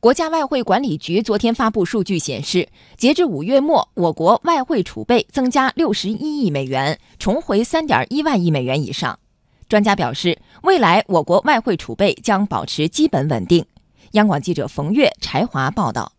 国家外汇管理局昨天发布数据显示，截至五月末，我国外汇储备增加六十一亿美元，重回三点一万亿美元以上。专家表示，未来我国外汇储备将保持基本稳定。央广记者冯月、柴华报道。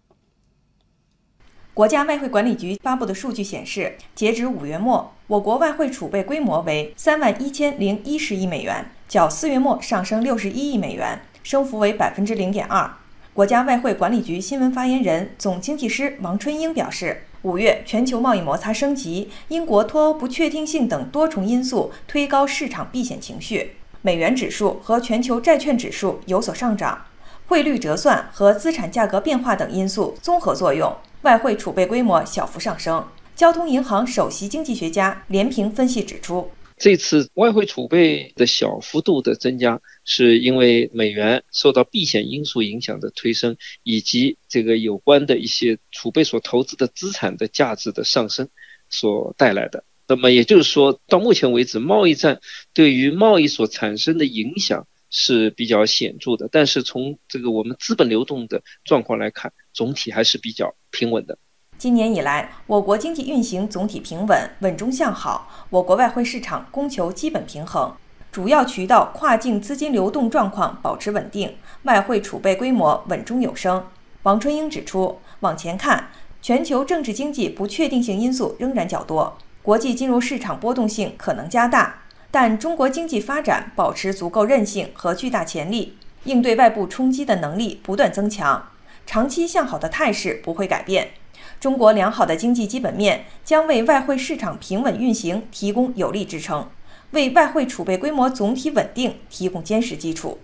国家外汇管理局发布的数据显示，截止五月末，我国外汇储备规模为三万一千零一十亿美元，较四月末上升六十一亿美元，升幅为百分之零点二。国家外汇管理局新闻发言人、总经济师王春英表示，五月全球贸易摩擦升级，英国脱欧不确定性等多重因素推高市场避险情绪，美元指数和全球债券指数有所上涨，汇率折算和资产价格变化等因素综合作用，外汇储备规模小幅上升。交通银行首席经济学家连平分析指出。这次外汇储备的小幅度的增加，是因为美元受到避险因素影响的推升，以及这个有关的一些储备所投资的资产的价值的上升所带来的。那么也就是说，到目前为止，贸易战对于贸易所产生的影响是比较显著的。但是从这个我们资本流动的状况来看，总体还是比较平稳的。今年以来，我国经济运行总体平稳，稳中向好。我国外汇市场供求基本平衡，主要渠道跨境资金流动状况保持稳定，外汇储备规模稳中有升。王春英指出，往前看，全球政治经济不确定性因素仍然较多，国际金融市场波动性可能加大，但中国经济发展保持足够韧性和巨大潜力，应对外部冲击的能力不断增强，长期向好的态势不会改变。中国良好的经济基本面将为外汇市场平稳运行提供有力支撑，为外汇储备规模总体稳定提供坚实基础。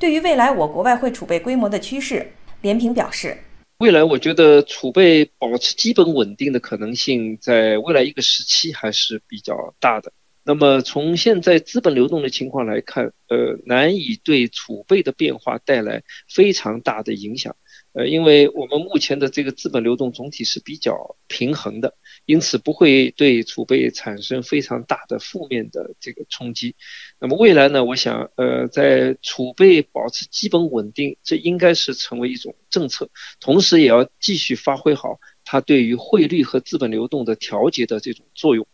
对于未来我国外汇储备规模的趋势，连平表示，未来我觉得储备保持基本稳定的可能性，在未来一个时期还是比较大的。那么从现在资本流动的情况来看，呃，难以对储备的变化带来非常大的影响。呃，因为我们目前的这个资本流动总体是比较平衡的，因此不会对储备产生非常大的负面的这个冲击。那么未来呢，我想，呃，在储备保持基本稳定，这应该是成为一种政策，同时也要继续发挥好它对于汇率和资本流动的调节的这种作用。